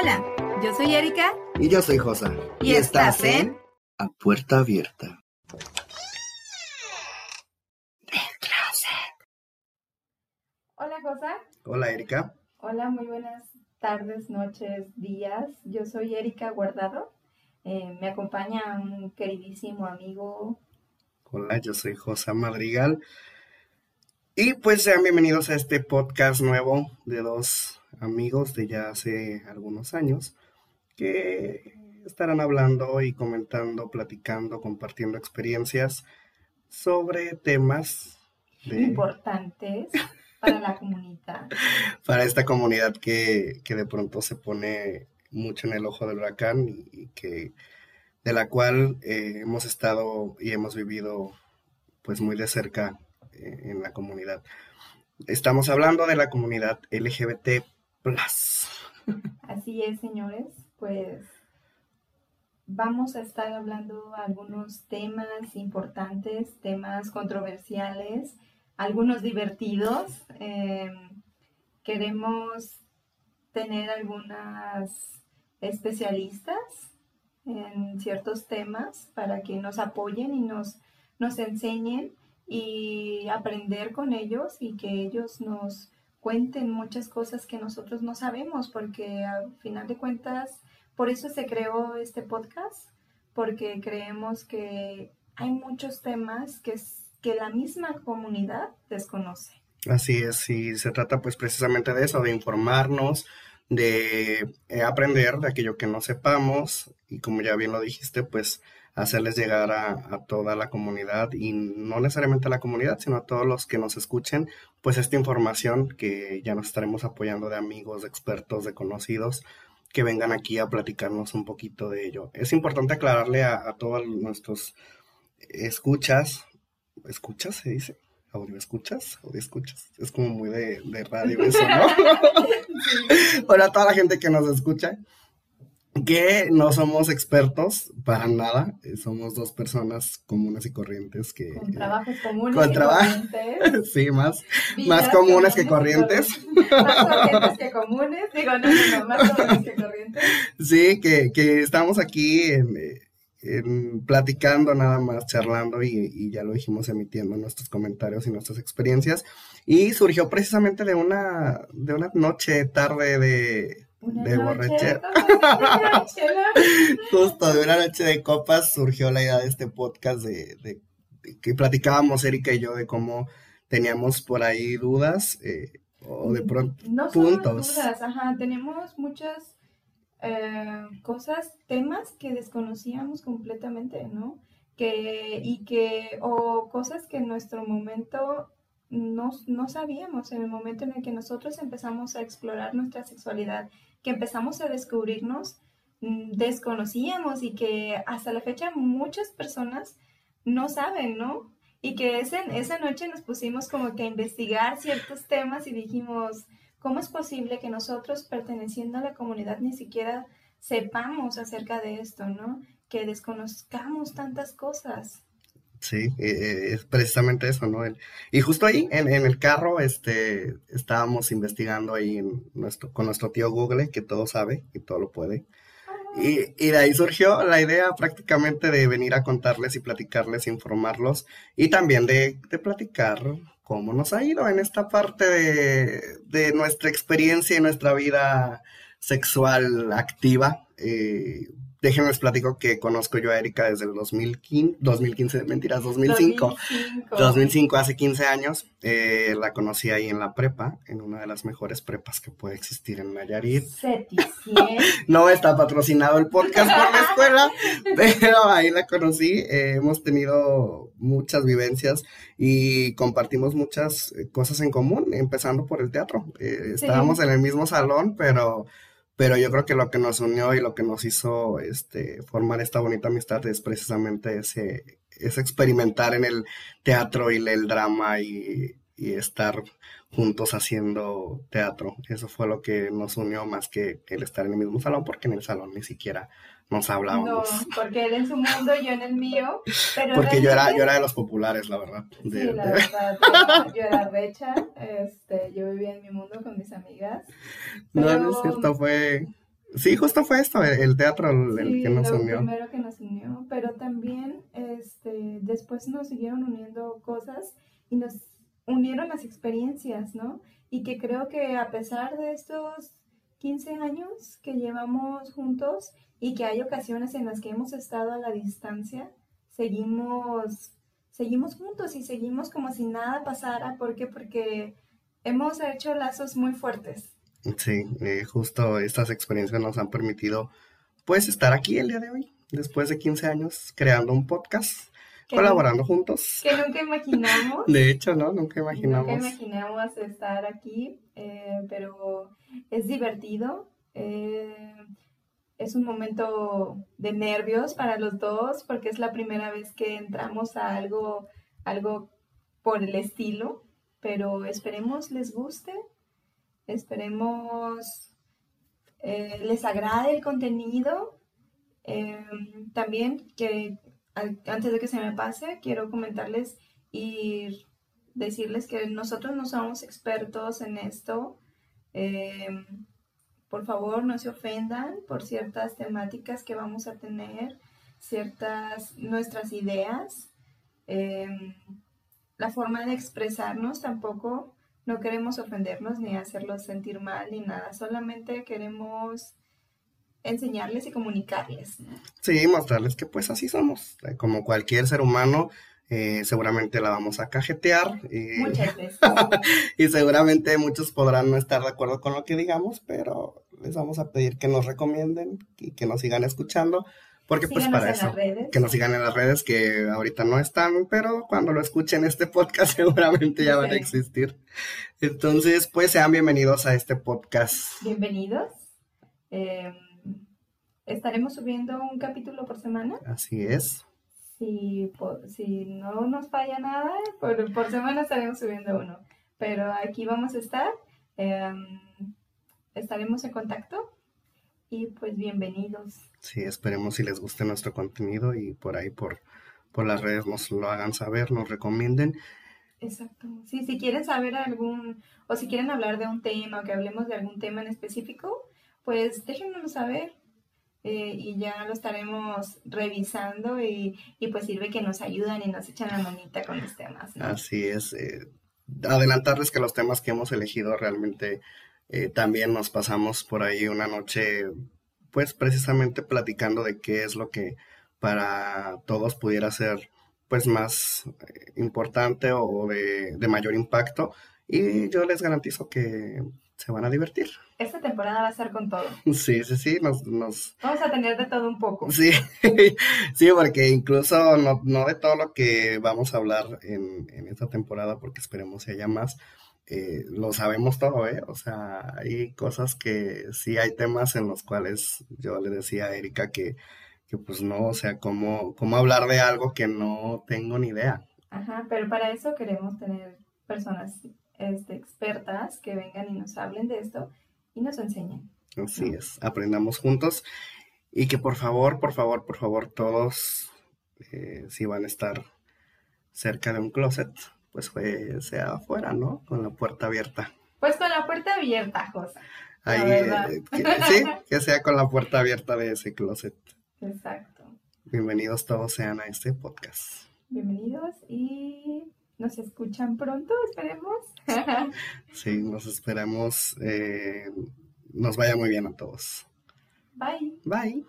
Hola, yo soy Erika. Y yo soy Josa. Y, estás en A Puerta Abierta. Hola, Josa. Hola, Erika. Hola, muy buenas tardes, noches, días. Yo soy Erika Guardado. Eh, me acompaña un queridísimo amigo. Hola, yo soy Josa Madrigal. Y pues sean bienvenidos a este podcast nuevo de dos amigos de ya hace algunos años que estarán hablando y comentando, platicando, compartiendo experiencias sobre temas importantes para la comunidad. para esta comunidad que, de pronto se pone mucho en el ojo del huracán y, que de la cual eh, hemos estado y hemos vivido pues muy de cerca en la comunidad. Estamos hablando de la comunidad LGBT Así es, señores, pues vamos a estar hablando algunos temas importantes, temas controversiales, algunos divertidos. Em, queremos tener algunas especialistas en ciertos temas para que nos apoyen y nos, nos enseñen y aprender con ellos y que ellos nos cuenten muchas cosas que nosotros no sabemos, porque al final de cuentas, por eso se creó este podcast, porque creemos que hay muchos temas que, que la misma comunidad desconoce. Así es, y se trata pues precisamente de eso, de informarnos, de eh, aprender de aquello que no sepamos y como ya bien lo dijiste, pues hacerles llegar a, toda la comunidad y no necesariamente a la comunidad, sino a todos los que nos escuchen, pues esta información que ya nos estaremos apoyando de amigos, de expertos, de conocidos que vengan aquí a platicarnos un poquito de ello. Es importante aclararle a, todos nuestros escuchas, escuchas se dice, audio escuchas, audio escuchas, es como muy de, de radio eso, ¿no? Bueno, a toda la gente que nos escucha, que no somos expertos para nada, eh, somos dos personas comunes y corrientes que... Con trabajos comunes con corrientes. sí, más, más comunes que corrientes. Más corrientes que comunes, digo, no, no, no, más comunes que corrientes. Sí, que, que estamos aquí en, platicando nada más, charlando y, y, ya lo dijimos emitiendo nuestros comentarios y nuestras experiencias. Y surgió precisamente de una, de una noche, tarde de de borrachera. Justo de una noche de copas surgió la idea de este podcast de, que platicábamos Erika y yo de cómo teníamos por ahí dudas eh, o de pronto no puntos. dudas, ajá, tenemos muchas eh, cosas, temas que desconocíamos completamente, ¿no? Que, y que, o cosas que en nuestro momento no, no sabíamos, en el momento en el que nosotros empezamos a explorar nuestra sexualidad que empezamos a descubrirnos, mm, desconocíamos y que hasta la fecha muchas personas no saben, ¿no? Y que ese, esa noche nos pusimos como que a investigar ciertos temas y dijimos, ¿cómo es posible que nosotros perteneciendo a la comunidad ni siquiera sepamos acerca de esto, ¿no? Que desconozcamos tantas cosas. Sí, eh, eh, es precisamente eso, ¿no? y justo ahí, en, el carro, este, estábamos investigando ahí nuestro, con nuestro tío Google, que todo sabe y todo lo puede. Y, y, de ahí surgió la idea prácticamente de venir a contarles y platicarles, informarlos y también de, de platicar cómo nos ha ido en esta parte de, de nuestra experiencia y nuestra vida sexual activa. Eh, déjenme les platico que conozco yo a Erika desde el 2015, 2015 mentiras, 2005. 2005. hace 15 años. Eh, la conocí ahí en la prepa, en una de las mejores prepas que puede existir en Nayarit. no está patrocinado el podcast por la escuela, pero ahí la conocí. Eh, hemos tenido muchas vivencias y compartimos muchas eh, cosas en común, empezando por el teatro. Estábamos en el mismo salón, pero pero yo creo que lo que nos unió y lo que nos hizo este, formar esta bonita amistad es precisamente ese, ese experimentar en el teatro y el drama y, y estar juntos haciendo teatro. Eso fue lo que nos unió más que el estar en el mismo salón, porque en el salón ni siquiera nos hablábamos. No, porque él en su mundo, yo en el mío. porque yo era, yo era de los populares, la verdad. sí, la verdad, yo, era recha, este, yo vivía en mi mundo con mis amigas. No, no es cierto, fue... Sí, justo fue esto, el teatro el, que nos lo unió. primero que nos unió, pero también este, después nos siguieron uniendo cosas y nos unieron las experiencias, ¿no? Y que creo que a pesar de estos 15 años que llevamos juntos y que hay ocasiones en las que hemos estado a la distancia, seguimos, seguimos juntos y seguimos como si nada pasara. ¿Por qué? Porque hemos hecho lazos muy fuertes. Sí, eh, justo estas experiencias nos han permitido pues estar aquí el día de hoy, después de 15 años, creando un podcast, colaborando juntos. Que nunca imaginamos. De hecho, ¿no? Nunca imaginamos. Nunca imaginamos estar aquí, eh, pero es divertido. Eh, es un momento de nervios para los dos porque es la primera vez que entramos a algo, algo por el estilo, pero esperemos les guste, esperemos eh, les agrade el contenido. También que antes de que se me pase, quiero comentarles y decirles que nosotros no somos expertos en esto. Em, por favor, no se ofendan por ciertas temáticas que vamos a tener, ciertas nuestras ideas, em, la forma de expresarnos tampoco. No queremos ofendernos ni hacerlos sentir mal ni nada, solamente queremos enseñarles y comunicarles. Sí, mostrarles que pues así somos, eh, como cualquier ser humano, eh, seguramente la vamos a cajetear. Y, Muchas veces. y seguramente muchos podrán no estar de acuerdo con lo que digamos, pero les vamos a pedir que nos recomienden y que nos sigan escuchando. Porque pues para eso, que nos sigan en las redes que ahorita no están, pero cuando lo escuchen este podcast seguramente ya van a existir. Entonces, pues sean bienvenidos a este podcast. Bienvenidos. Em, estaremos subiendo un capítulo por semana. Así es si, si no nos falla nada, por, por semana estaremos subiendo uno. Pero aquí vamos a estar, em, estaremos en contacto y pues bienvenidos. Sí, esperemos si les guste nuestro contenido y por ahí por, por las redes nos lo hagan saber, nos recomienden. Exacto. Sí, si quieren saber algún, o si quieren hablar de un tema o que hablemos de algún tema en específico, pues déjenos saber. Eh, y ya lo estaremos revisando y, pues sirve que nos ayudan y nos echan la manita con los temas. Así es. Eh, adelantarles que los temas que hemos elegido realmente eh, también nos pasamos por ahí una noche, pues precisamente platicando de qué es lo que para todos pudiera ser pues más importante o de, de mayor impacto y yo les garantizo que se van a divertir. Esta temporada va a ser con todo. Sí, sí, sí, nos, nos... Vamos a tener de todo un poco. Sí, sí, porque incluso no, no, de todo lo que vamos a hablar en, en esta temporada, porque esperemos que haya más, eh, lo sabemos todo, ¿eh? O sea, hay cosas que sí hay temas en los cuales yo le decía a Erika que, que pues no, o sea, cómo, cómo hablar de algo que no tengo ni idea. Ajá, pero para eso queremos tener personas este, expertas que vengan y nos hablen de esto y nos enseñen. Así es, aprendamos juntos y que por favor, por favor, por favor, todos, eh, si van a estar cerca de un closet, pues sea afuera, ¿no? Con la puerta abierta. Pues con la puerta abierta, José. Ahí, eh, sí, que sea con la puerta abierta de ese closet. Exacto. Bienvenidos todos sean a este podcast. Bienvenidos y nos escuchan pronto, esperemos. sí, nos esperamos. Eh, nos vaya muy bien a todos. Bye. Bye.